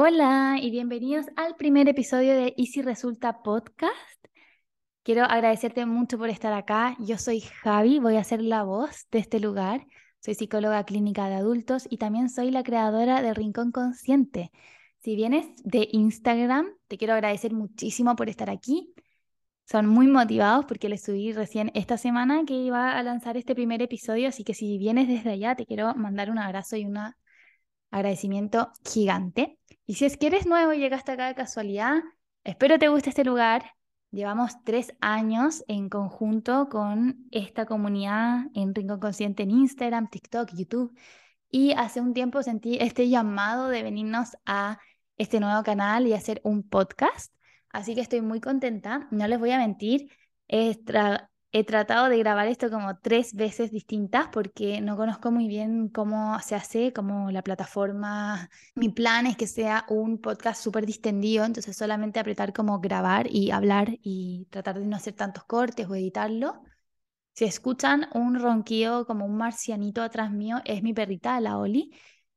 Hola y bienvenidos al primer episodio de Easy Resulta Podcast. Quiero agradecerte mucho por estar acá. Yo soy Javi, voy a ser la voz de este lugar. Soy psicóloga clínica de adultos y también soy la creadora de Rincón Consciente. Si vienes de Instagram, te quiero agradecer muchísimo por estar aquí. Son muy motivados porque les subí recién esta semana que iba a lanzar este primer episodio, así que si vienes desde allá, te quiero mandar un abrazo y un agradecimiento gigante. Y si es que eres nuevo y llegaste acá de casualidad, espero te guste este lugar. Llevamos tres años en conjunto con esta comunidad en Rincón Consciente en Instagram, TikTok, YouTube. Y hace un tiempo sentí este llamado de venirnos a este nuevo canal y hacer un podcast. Así que estoy muy contenta. No les voy a mentir. He tratado de grabar esto como tres veces distintas porque no conozco muy bien cómo se hace, como la plataforma. Mi plan es que sea un podcast súper distendido, entonces solamente apretar como grabar y hablar y tratar de no hacer tantos cortes o editarlo. Si escuchan un ronquido como un marcianito atrás mío, es mi perrita, la Oli.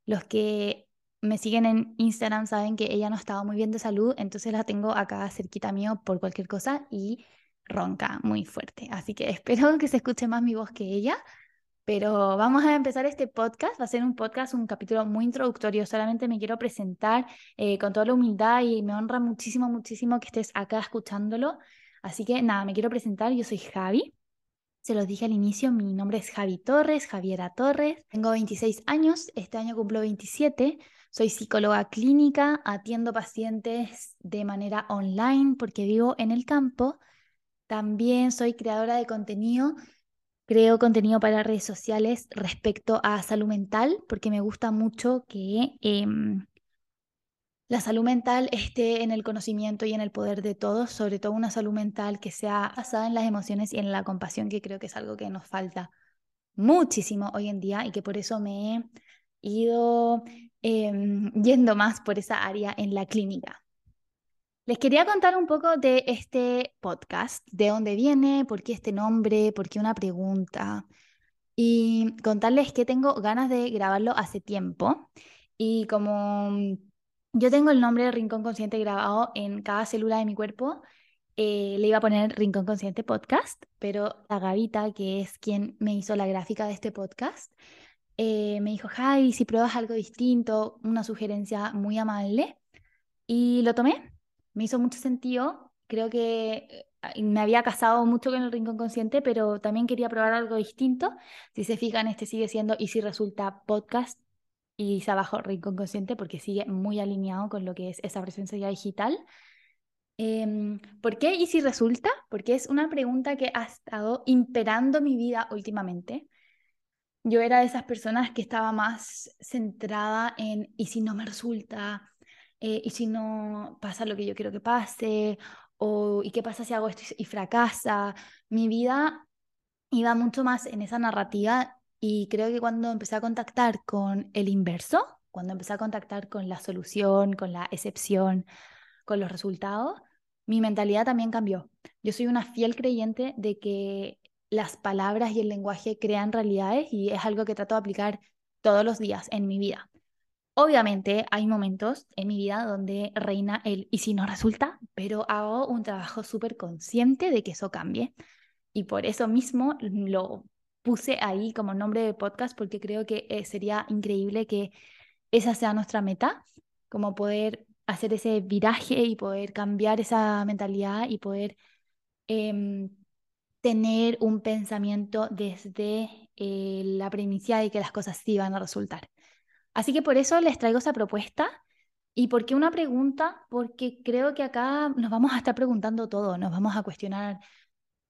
Los que me siguen en Instagram saben que ella no estaba muy bien de salud, entonces la tengo acá cerquita mío por cualquier cosa y ronca muy fuerte. Así que espero que se escuche más mi voz que ella. Pero vamos a empezar este podcast. Va a ser un podcast, un capítulo muy introductorio. Solamente me quiero presentar eh, con toda la humildad y me honra muchísimo, muchísimo que estés acá escuchándolo. Así que nada, me quiero presentar. Yo soy Javi. Se los dije al inicio, mi nombre es Javi Torres, Javiera Torres. Tengo 26 años, este año cumplo 27. Soy psicóloga clínica, atiendo pacientes de manera online porque vivo en el campo también soy creadora de contenido, creo contenido para redes sociales respecto a salud mental, porque me gusta mucho que em, la salud mental esté en el conocimiento y en el poder de todos, sobre todo una salud mental que sea basada en las emociones y en la compasión, que creo que es algo que nos falta muchísimo hoy en día y que por eso me he ido em, yendo más por esa área en la clínica. Les quería contar un poco de este podcast, de dónde viene, por qué este nombre, por qué una pregunta y contarles que tengo ganas de grabarlo hace tiempo y como yo tengo el nombre de Rincón Consciente grabado en cada célula de mi cuerpo, eh, le iba a poner Rincón Consciente Podcast, pero la Gavita, que es quien me hizo la gráfica de este podcast, eh, me dijo, Javi, si pruebas algo distinto, una sugerencia muy amable, y lo tomé me hizo mucho sentido. Creo que eh, me había casado mucho con el Rincón Consciente, pero también quería probar algo distinto. Si se fijan, este sigue siendo y si resulta podcast y dice abajo Rincón Consciente porque sigue muy alineado con lo que es esa presencia digital. Em, ¿Por qué y si resulta? Porque es una pregunta que ha estado imperando mi vida últimamente. Yo era de esas personas que estaba más centrada en ¿y si no me resulta? Eh, y si no pasa lo que yo quiero que pase, o y qué pasa si hago esto y fracasa. Mi vida iba mucho más en esa narrativa y creo que cuando empecé a contactar con el inverso, cuando empecé a contactar con la solución, con la excepción, con los resultados, mi mentalidad también cambió. Yo soy una fiel creyente de que las palabras y el lenguaje crean realidades y es algo que trato de aplicar todos los días en mi vida. Obviamente hay momentos en mi vida donde reina el y si no resulta, pero hago un trabajo súper consciente de que eso cambie. Y por eso mismo lo puse ahí como nombre de podcast porque creo que eh, sería increíble que esa sea nuestra meta, como poder hacer ese viraje y poder cambiar esa mentalidad y poder em, tener un pensamiento desde eh, la premisa de que las cosas sí van a resultar. Así que por eso les traigo esa propuesta. ¿Y por qué una pregunta? Porque creo que acá nos vamos a estar preguntando todo, nos vamos a cuestionar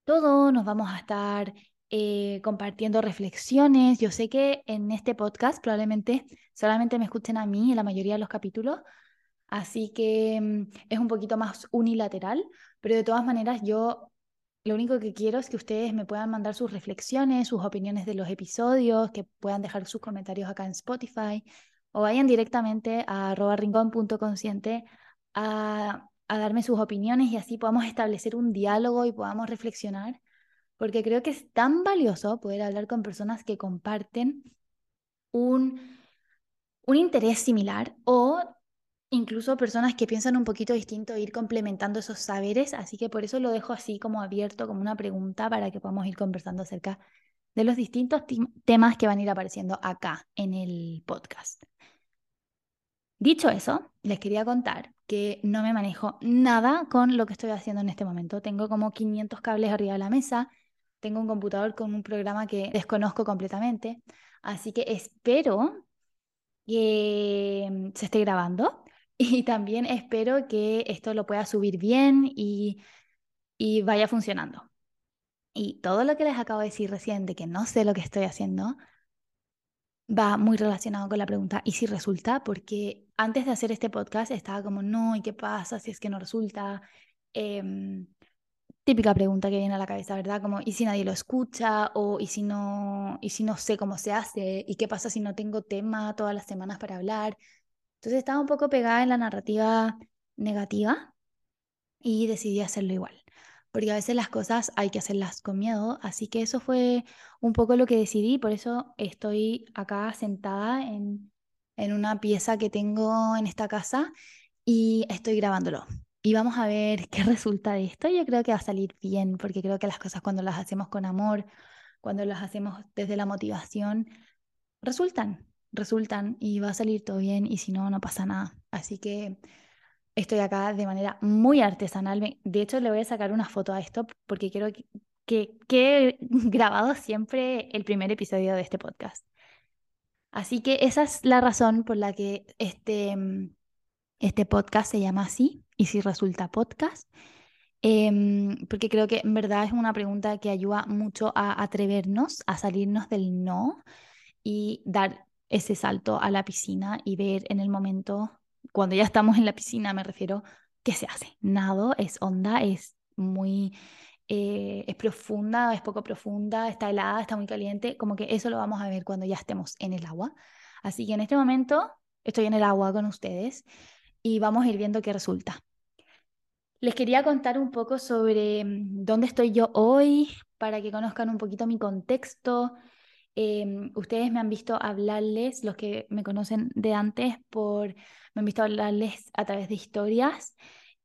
todo, nos vamos a estar eh, compartiendo reflexiones. Yo sé que en este podcast probablemente solamente me escuchen a mí en la mayoría de los capítulos, así que mm, es un poquito más unilateral, pero de todas maneras yo lo único que quiero es que ustedes me puedan mandar sus reflexiones, sus opiniones de los episodios, que puedan dejar sus comentarios acá en Spotify o vayan directamente a rincón.consciente a, a darme sus opiniones y así podamos establecer un diálogo y podamos reflexionar, porque creo que es tan valioso poder hablar con personas que comparten un, un interés similar o incluso personas que piensan un poquito distinto, ir complementando esos saberes, así que por eso lo dejo así como abierto, como una pregunta para que podamos ir conversando acerca de los distintos temas que van a ir apareciendo acá en el podcast. Dicho eso, les quería contar que no me manejo nada con lo que estoy haciendo en este momento. Tengo como 500 cables arriba de la mesa, tengo un computador con un programa que desconozco completamente, así que espero que mm, se esté grabando y también espero que esto lo pueda subir bien y, y vaya funcionando. Y todo lo que les acabo de decir recién de que no sé lo que estoy haciendo va muy relacionado con la pregunta ¿y si resulta? Porque antes de hacer este podcast estaba como, no, ¿y qué pasa si es que no resulta? Em, típica pregunta que viene a la cabeza, ¿verdad? Como, ¿y si nadie lo escucha? O ¿y si no, y si no sé cómo se hace? ¿Y qué pasa si no tengo tema todas las semanas para hablar? Entonces estaba un poco pegada en la narrativa negativa y decidí hacerlo igual. Porque a veces las cosas hay que hacerlas con miedo, así que eso fue un poco lo que decidí, por eso estoy acá sentada en, en una pieza que tengo en esta casa y estoy grabándolo y vamos a ver qué resulta de esto. Yo creo que va a salir bien, porque creo que las cosas cuando las hacemos con amor, cuando las hacemos desde la motivación, resultan, resultan y va a salir todo bien y si no, no pasa nada. Así que estoy acá de manera muy artesanal. De hecho, le voy a sacar una foto a esto porque quiero que, que, que he grabado siempre el primer episodio de este podcast. Así que esa es la razón por la que este, este podcast se llama así, y si resulta podcast, em, porque creo que en verdad es una pregunta que ayuda mucho a atrevernos, a salirnos del no y dar ese salto a la piscina y ver en el momento, cuando ya estamos en la piscina, me refiero, ¿qué se hace? Nado, es onda, es muy... Eh, es profunda, es poco profunda, está helada, está muy caliente, como que eso lo vamos a ver cuando ya estemos en el agua. Así que en este momento estoy en el agua con ustedes y vamos a ir viendo qué resulta. Les quería contar un poco sobre mm, dónde estoy yo hoy, para que conozcan un poquito mi contexto. Em, ustedes me han visto hablarles, los que me conocen de antes, por, me han visto hablarles a través de historias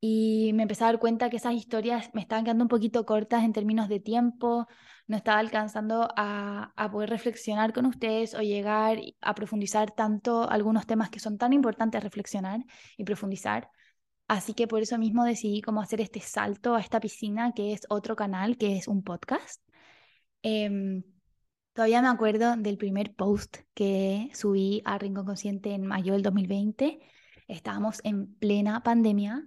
y me empecé a dar cuenta que esas historias me estaban quedando un poquito cortas en términos de tiempo, no estaba alcanzando a, poder reflexionar con ustedes o llegar a profundizar tanto algunos temas que son tan importantes reflexionar y profundizar. Así que por eso mismo decidí cómo hacer este salto a esta piscina, que es otro canal, que es un podcast. Em, todavía me acuerdo del primer post que subí a Rincón Consciente en mayo del 2020. Estábamos en plena pandemia.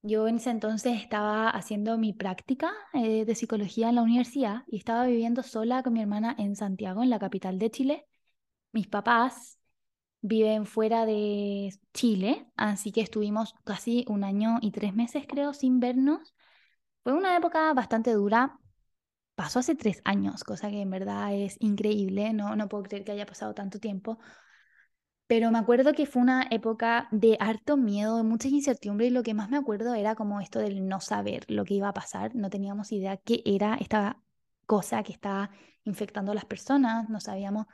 Yo en ese entonces estaba haciendo mi práctica eh, de psicología en la universidad y estaba viviendo sola con mi hermana en Santiago, en la capital de Chile. Mis papás viven fuera de Chile, así que estuvimos casi un año y tres meses, creo, sin vernos. Fue una época bastante dura. Pasó hace tres años, cosa que en verdad es increíble, no, no puedo creer que haya pasado tanto tiempo. Pero me acuerdo que fue una época de harto miedo, de mucha incertidumbre y lo que más me acuerdo era como esto del no saber lo que iba a pasar. No teníamos idea qué era esta cosa que estaba infectando a las personas, no sabíamos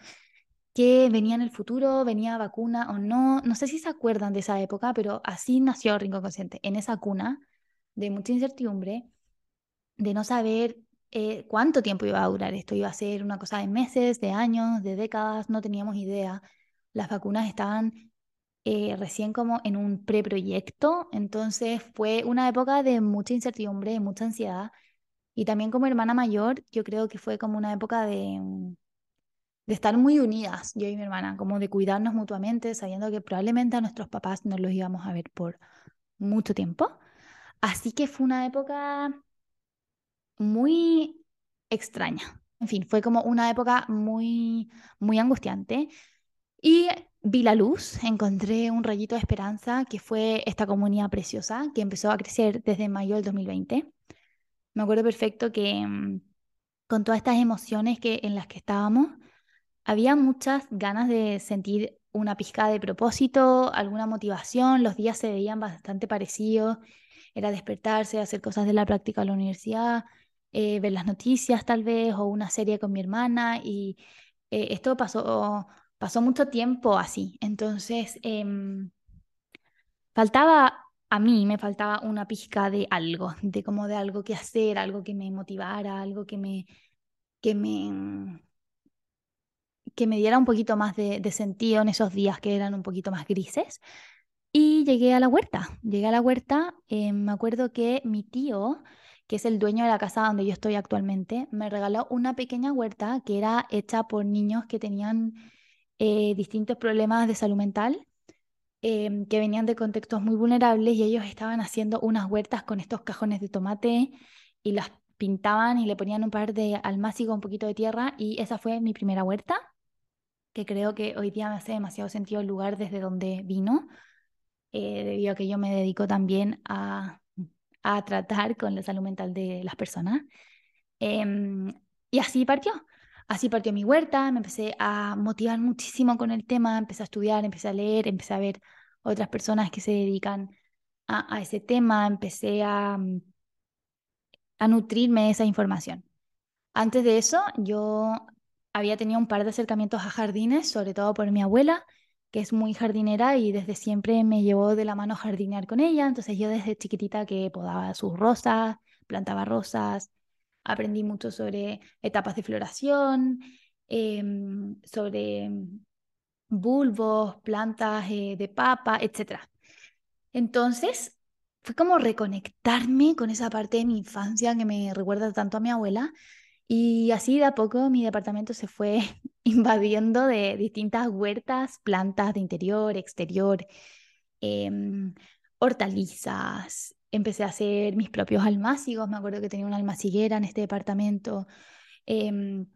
que venía en el futuro, venía vacuna o no. No sé si se acuerdan de esa época, pero así nació Rincón Consciente, en esa cuna de mucha incertidumbre, de no saber eh, cuánto tiempo iba a durar esto. Iba a ser una cosa de meses, de años, de décadas, no teníamos idea. Las vacunas estaban eh, recién como en un preproyecto, entonces fue una época de mucha incertidumbre, de mucha ansiedad. Y también como hermana mayor, yo creo que fue como una época de mm, de estar muy unidas, yo y mi hermana, como de cuidarnos mutuamente, sabiendo que probablemente a nuestros papás no los íbamos a ver por mucho tiempo. Así que fue una época muy extraña. En fin, fue como una época muy, muy angustiante. Y vi la luz, encontré un rayito de esperanza, que fue esta comunidad preciosa que empezó a crecer desde mayo del 2020. Me acuerdo perfecto que mm, con todas estas emociones que, en las que estábamos, había muchas ganas de sentir una pizca de propósito, alguna motivación, los días se veían bastante parecidos, era despertarse, hacer cosas de la práctica a la universidad, eh, ver las noticias tal vez, o una serie con mi hermana, y eh, esto pasó, pasó mucho tiempo así. Entonces, em, faltaba, a mí me faltaba una pizca de algo, de como de algo que hacer, algo que me motivara, algo que me, que me, que me diera un poquito más de, de sentido en esos días que eran un poquito más grises. Y llegué a la huerta. Llegué a la huerta. Eh, me acuerdo que mi tío, que es el dueño de la casa donde yo estoy actualmente, me regaló una pequeña huerta que era hecha por niños que tenían eh, distintos problemas de salud mental, em, que venían de contextos muy vulnerables y ellos estaban haciendo unas huertas con estos cajones de tomate y las pintaban y le ponían un par de almácigo, un poquito de tierra y esa fue mi primera huerta, que creo que hoy día me hace demasiado sentido el lugar desde donde vino eh, debido a que yo me dedico también a, a, tratar con la salud mental de las personas. Em, y así partió. Así partió mi huerta, me empecé a motivar muchísimo con el tema, empecé a estudiar, empecé a leer, empecé a ver otras personas que se dedican a, a ese tema, empecé a, a nutrirme de esa información. Antes de eso, yo había tenido un par de acercamientos a jardines, sobre todo por mi abuela, que es muy jardinera y desde siempre me llevó de la mano a jardinear con ella. Entonces yo desde chiquitita que podaba sus rosas, plantaba rosas, aprendí mucho sobre etapas de floración, em, sobre bulbos, plantas eh, de papa, etc. Entonces fue como reconectarme con esa parte de mi infancia que me recuerda tanto a mi abuela. Y así de a poco mi departamento se fue invadiendo de distintas huertas, plantas de interior, exterior, em, hortalizas. Empecé a hacer mis propios almácigos, me acuerdo que tenía una almaciguera en este departamento. Em,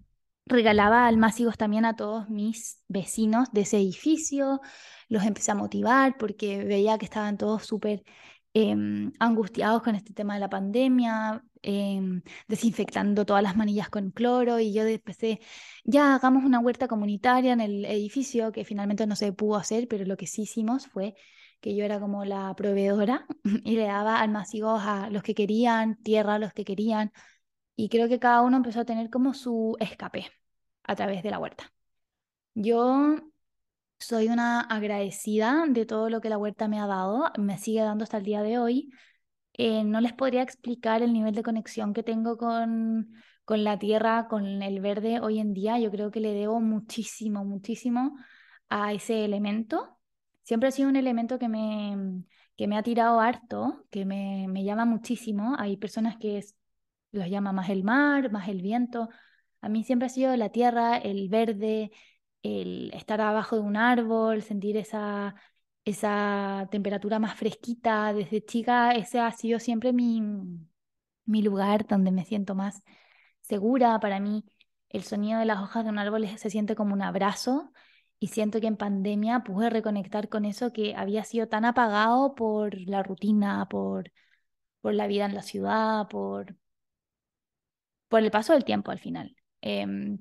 regalaba almácigos también a todos mis vecinos de ese edificio, los empecé a motivar porque veía que estaban todos súper em, angustiados con este tema de la pandemia, Em, desinfectando todas las manillas con cloro y yo empecé, ya hagamos una huerta comunitaria en el edificio, que finalmente no se pudo hacer, pero lo que sí hicimos fue que yo era como la proveedora y le daba almacigos a los que querían, tierra a los que querían, y creo que cada uno empezó a tener como su escape a través de la huerta. Yo soy una agradecida de todo lo que la huerta me ha dado, me sigue dando hasta el día de hoy. Eh, no les podría explicar el nivel de conexión que tengo con, con la tierra, con el verde hoy en día. Yo creo que le debo muchísimo, muchísimo a ese elemento. Siempre ha sido un elemento que me, que me ha tirado harto, que me, me llama muchísimo. Hay personas que los llama más el mar, más el viento. A mí siempre ha sido la tierra, el verde, estar abajo de un árbol, sentir esa, esa temperatura más fresquita desde chica, ese ha sido siempre mi, mi lugar donde me siento más segura. Para mí, el sonido de las hojas de un árbol se siente como un abrazo y siento que en pandemia pude reconectar con eso que había sido tan apagado por la rutina, por, por la vida en la ciudad, por, por el paso del tiempo al final. Em,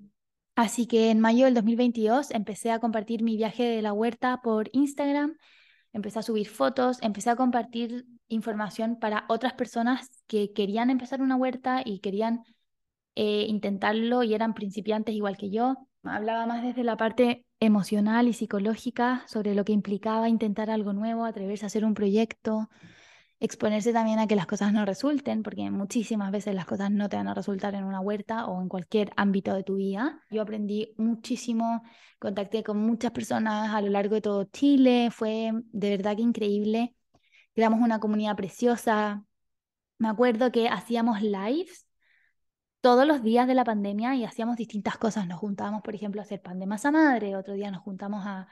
así que en mayo del 2022 empecé a compartir mi viaje de la huerta por Instagram empecé a subir fotos, empecé a compartir información para otras personas que querían empezar una huerta y querían eh, intentarlo y eran principiantes igual que yo. Hablaba más desde la parte emocional y psicológica sobre lo que implicaba intentar algo nuevo, atreverse a hacer un proyecto, exponerse también a que las cosas no resulten, porque muchísimas veces las cosas no te van a resultar en una huerta o en cualquier ámbito de tu vida. Yo aprendí muchísimo, contacté con muchas personas a lo largo de todo Chile, fue de verdad que increíble. Creamos una comunidad preciosa. Me acuerdo que hacíamos lives todos los días de la pandemia y hacíamos distintas cosas. Nos juntábamos, por ejemplo, a hacer pan de masa madre, otro día nos juntamos a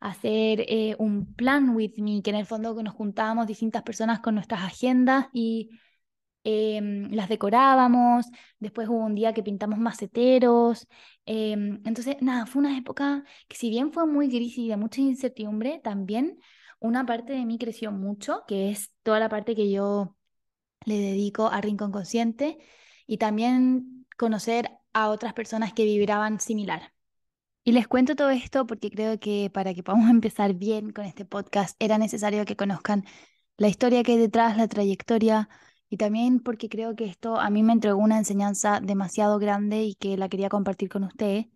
hacer eh, un plan with me, que en el fondo nos juntábamos distintas personas con nuestras agendas y em, las decorábamos. Después hubo un día que pintamos maceteros. Em, entonces, nada, fue una época que si bien fue muy gris y de mucha incertidumbre, también una parte de mí creció mucho, que es toda la parte que yo le dedico a Rincón Consciente y también conocer a otras personas que vibraban similar. Y les cuento todo esto porque creo que para que podamos empezar bien con este podcast era necesario que conozcan la historia que hay detrás, la trayectoria y también porque creo que esto a mí me entregó una enseñanza demasiado grande y que la quería compartir con ustedes,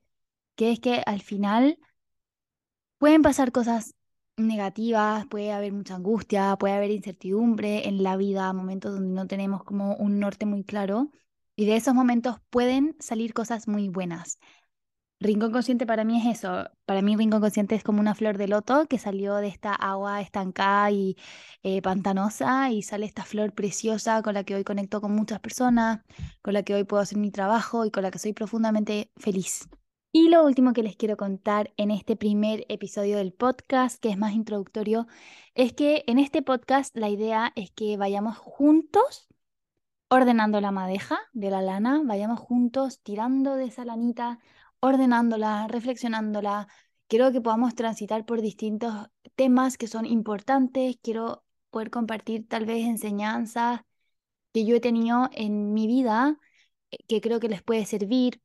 que es que al final pueden pasar cosas negativas, puede haber mucha angustia, puede haber incertidumbre en la vida, momentos donde no tenemos como un norte muy claro. Y de esos momentos pueden salir cosas muy buenas. Rincón Consciente para mí es eso. Para mí Rincón Consciente es como una flor de loto que salió de esta agua estancada y eh, pantanosa y sale esta flor preciosa con la que hoy conecto con muchas personas, con la que hoy puedo hacer mi trabajo y con la que soy profundamente feliz. Y lo último que les quiero contar en este primer episodio del podcast, que es más introductorio, es que en este podcast la idea es que vayamos juntos ordenando la madeja de la lana, vayamos juntos tirando de esa lanita ordenándola, reflexionándola. Quiero que podamos transitar por distintos temas que son importantes. Quiero poder compartir tal vez enseñanzas que yo he tenido en mi vida eh, que creo que les puede servir.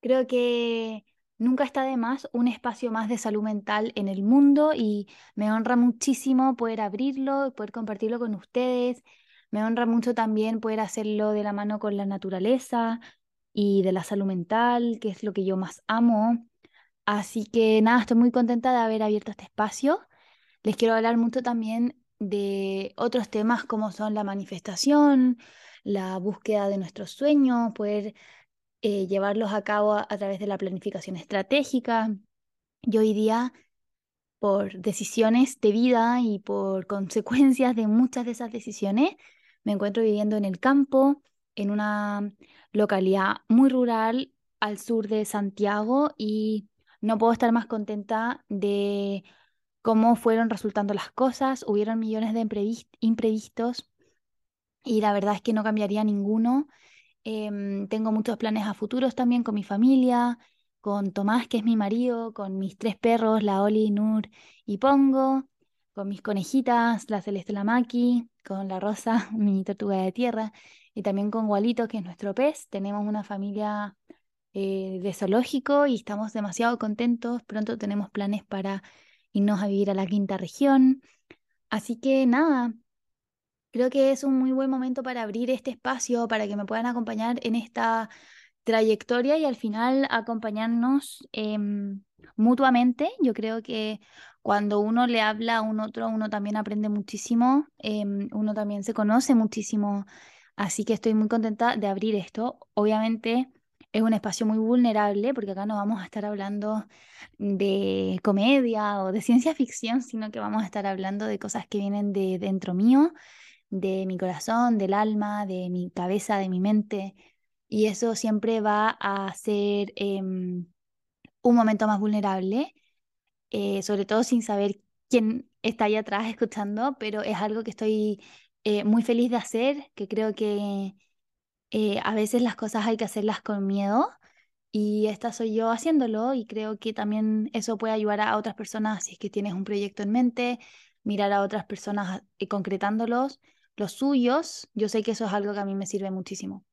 Creo que nunca está de más un espacio más de salud mental en el mundo y me honra muchísimo poder abrirlo, poder compartirlo con ustedes. Me honra mucho también poder hacerlo de la mano con la naturaleza, y de la salud mental, que es lo que yo más amo. Así que nada, estoy muy contenta de haber abierto este espacio. Les quiero hablar mucho también de otros temas como son la manifestación, la búsqueda de nuestros sueños, poder eh, llevarlos a cabo a, a través de la planificación estratégica. Yo hoy día, por decisiones de vida y por consecuencias de muchas de esas decisiones, me encuentro viviendo en el campo, en una localidad muy rural al sur de Santiago y no puedo estar más contenta de cómo fueron resultando las cosas. Hubieron millones de imprevistos y la verdad es que no cambiaría ninguno. Em, tengo muchos planes a futuros también con mi familia, con Tomás, que es mi marido, con mis tres perros, la Oli, Nur y Pongo, con mis conejitas, la Celeste la Maki, con la Rosa, mi tortuga de tierra, y también con Gualito, que es nuestro pez. Tenemos una familia eh, de zoológico y estamos demasiado contentos. Pronto tenemos planes para irnos a vivir a la quinta región. Así que nada, creo que es un muy buen momento para abrir este espacio, para que me puedan acompañar en esta trayectoria y al final acompañarnos em, mutuamente. Yo creo que cuando uno le habla a un otro, uno también aprende muchísimo, em, uno también se conoce muchísimo Así que estoy muy contenta de abrir esto. Obviamente es un espacio muy vulnerable porque acá no vamos a estar hablando de comedia o de ciencia ficción, sino que vamos a estar hablando de cosas que vienen de dentro mío, de mi corazón, del alma, de mi cabeza, de mi mente. Y eso siempre va a ser em, un momento más vulnerable, eh, sobre todo sin saber quién está ahí atrás escuchando, pero es algo que estoy eh, muy feliz de hacer, que creo que eh, a veces las cosas hay que hacerlas con miedo y esta soy yo haciéndolo y creo que también eso puede ayudar a otras personas si es que tienes un proyecto en mente, mirar a otras personas y concretándolos, los suyos, yo sé que eso es algo que a mí me sirve muchísimo.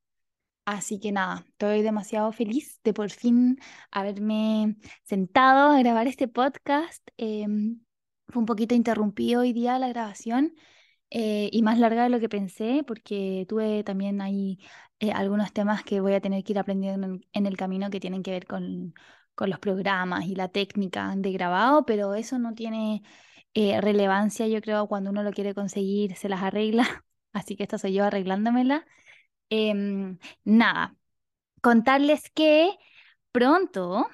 Así que nada, estoy demasiado feliz de por fin haberme sentado a grabar este podcast. Em, fue un poquito interrumpido hoy día la grabación, eh, y más larga de lo que pensé, porque tuve también ahí eh, algunos temas que voy a tener que ir aprendiendo en, el camino que tienen que ver con, con, los programas y la técnica de grabado, pero eso no tiene eh, relevancia, yo creo, cuando uno lo quiere conseguir, se las arregla, así que esta soy yo arreglándomela. Em, nada, contarles que pronto,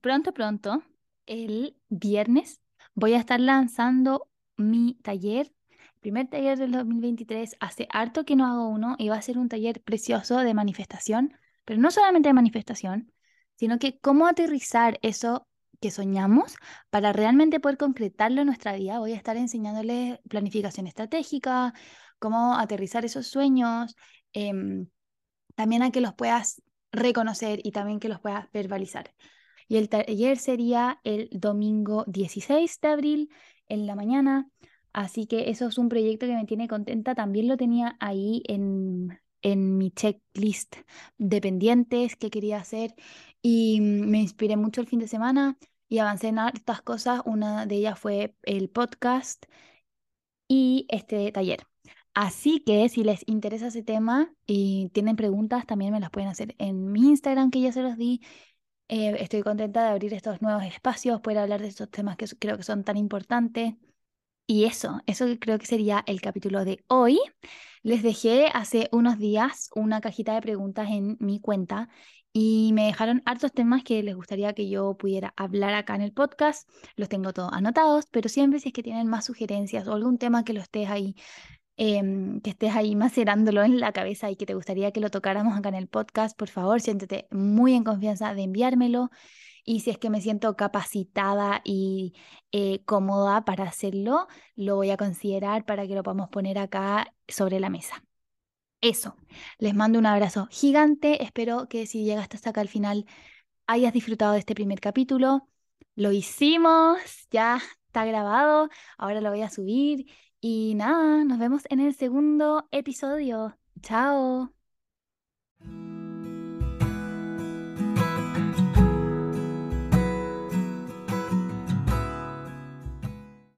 pronto, pronto, el viernes, voy a estar lanzando mi taller primer taller del 2023, hace harto que no hago uno y va a ser un taller precioso de manifestación, pero no solamente de manifestación, sino que cómo aterrizar eso que soñamos para realmente poder concretarlo en nuestra vida. Voy a estar enseñándoles planificación estratégica, cómo aterrizar esos sueños, em, también a que los puedas reconocer y también que los puedas verbalizar. Y el taller sería el domingo 16 de abril en la mañana. Así que eso es un proyecto que me tiene contenta. También lo tenía ahí en, en mi checklist de pendientes que quería hacer y me inspiré mucho el fin de semana y avancé en hartas cosas. Una de ellas fue el podcast y este taller. Así que si les interesa ese tema y tienen preguntas, también me las pueden hacer en mi Instagram, que ya se los di, Eh, estoy contenta de abrir estos nuevos espacios, poder hablar de estos temas que creo que son tan importantes. Y eso, eso creo que sería el capítulo de hoy. Les dejé hace unos días una cajita de preguntas en mi cuenta y me dejaron hartos temas que les gustaría que yo pudiera hablar acá en el podcast. Los tengo todos anotados, pero siempre si es que tienen más sugerencias o algún tema que lo estés ahí, em, que estés ahí macerándolo en la cabeza y que te gustaría que lo tocáramos acá en el podcast, por favor, siéntete muy en confianza de enviármelo. Y si es que me siento capacitada y eh, cómoda para hacerlo, lo voy a considerar para que lo podamos poner acá sobre la mesa. Eso, les mando un abrazo gigante, espero que si llegaste hasta acá al final hayas disfrutado de este primer capítulo. Lo hicimos, ya está grabado, ahora lo voy a subir y nada, nos vemos en el segundo episodio. Chao.